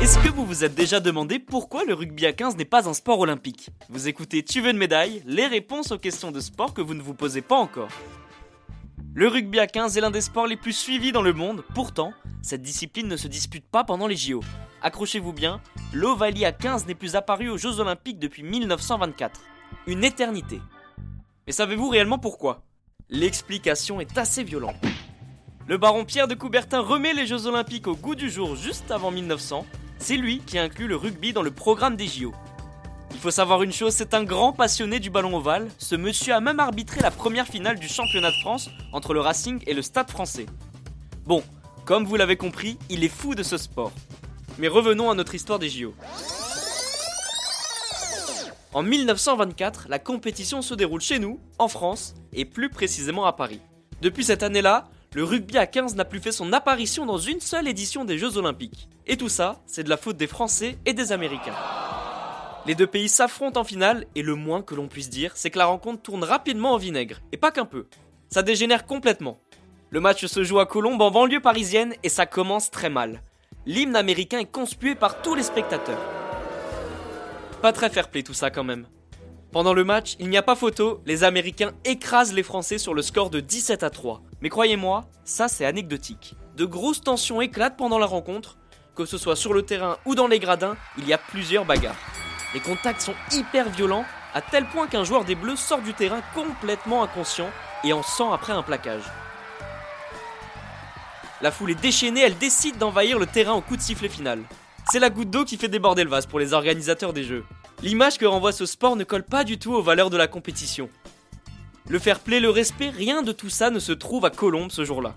Est-ce que vous vous êtes déjà demandé pourquoi le rugby à 15 n'est pas un sport olympique Vous écoutez Tu veux une médaille Les réponses aux questions de sport que vous ne vous posez pas encore. Le rugby à 15 est l'un des sports les plus suivis dans le monde, pourtant, cette discipline ne se dispute pas pendant les JO. Accrochez-vous bien, l'Ovalie à 15 n'est plus apparu aux Jeux Olympiques depuis 1924. Une éternité. Mais savez-vous réellement pourquoi? L'explication est assez violente. Le baron Pierre de Coubertin remet les Jeux Olympiques au goût du jour juste avant 1900. C'est lui qui inclut le rugby dans le programme des JO. Il faut savoir une chose, c'est un grand passionné du ballon ovale. Ce monsieur a même arbitré la première finale du championnat de France entre le Racing et le Stade français. Bon, comme vous l'avez compris, il est fou de ce sport. Mais revenons à notre histoire des JO. En 1924, la compétition se déroule chez nous, en France, et plus précisément à Paris. Depuis cette année-là, le rugby à 15 n'a plus fait son apparition dans une seule édition des Jeux Olympiques. Et tout ça, c'est de la faute des Français et des Américains. Les deux pays s'affrontent en finale et le moins que l'on puisse dire, c'est que la rencontre tourne rapidement au vinaigre, et pas qu'un peu. Ça dégénère complètement. Le match se joue à Colombes en banlieue parisienne et ça commence très mal. L'hymne américain est conspué par tous les spectateurs. Pas très fair play tout ça quand même. Pendant le match, il n'y a pas photo, les Américains écrasent les Français sur le score de 17 à 3. Mais croyez-moi, ça c'est anecdotique. De grosses tensions éclatent pendant la rencontre, que ce soit sur le terrain ou dans les gradins, il y a plusieurs bagarres. Les contacts sont hyper violents, à tel point qu'un joueur des Bleus sort du terrain complètement inconscient et en sang après un plaquage. La foule est déchaînée, elle décide d'envahir le terrain au coup de sifflet final. C'est la goutte d'eau qui fait déborder le vase pour les organisateurs des jeux. L'image que renvoie ce sport ne colle pas du tout aux valeurs de la compétition. Le fair play, le respect, rien de tout ça ne se trouve à Colombes ce jour-là.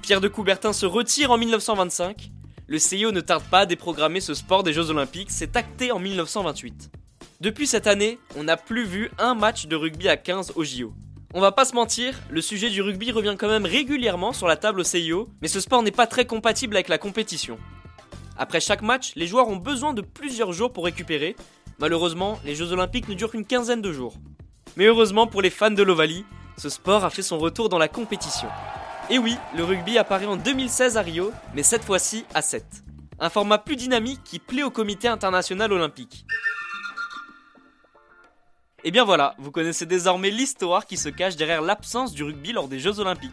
Pierre de Coubertin se retire en 1925 le CIO ne tarde pas à déprogrammer ce sport des Jeux Olympiques, c'est acté en 1928. Depuis cette année, on n'a plus vu un match de rugby à 15 au JO. On va pas se mentir, le sujet du rugby revient quand même régulièrement sur la table au CIO, mais ce sport n'est pas très compatible avec la compétition. Après chaque match, les joueurs ont besoin de plusieurs jours pour récupérer. Malheureusement, les Jeux Olympiques ne durent qu'une quinzaine de jours. Mais heureusement pour les fans de l'Ovalie, ce sport a fait son retour dans la compétition. Et oui, le rugby apparaît en 2016 à Rio, mais cette fois-ci à 7. Un format plus dynamique qui plaît au comité international olympique. Et bien voilà, vous connaissez désormais l'histoire qui se cache derrière l'absence du rugby lors des Jeux Olympiques.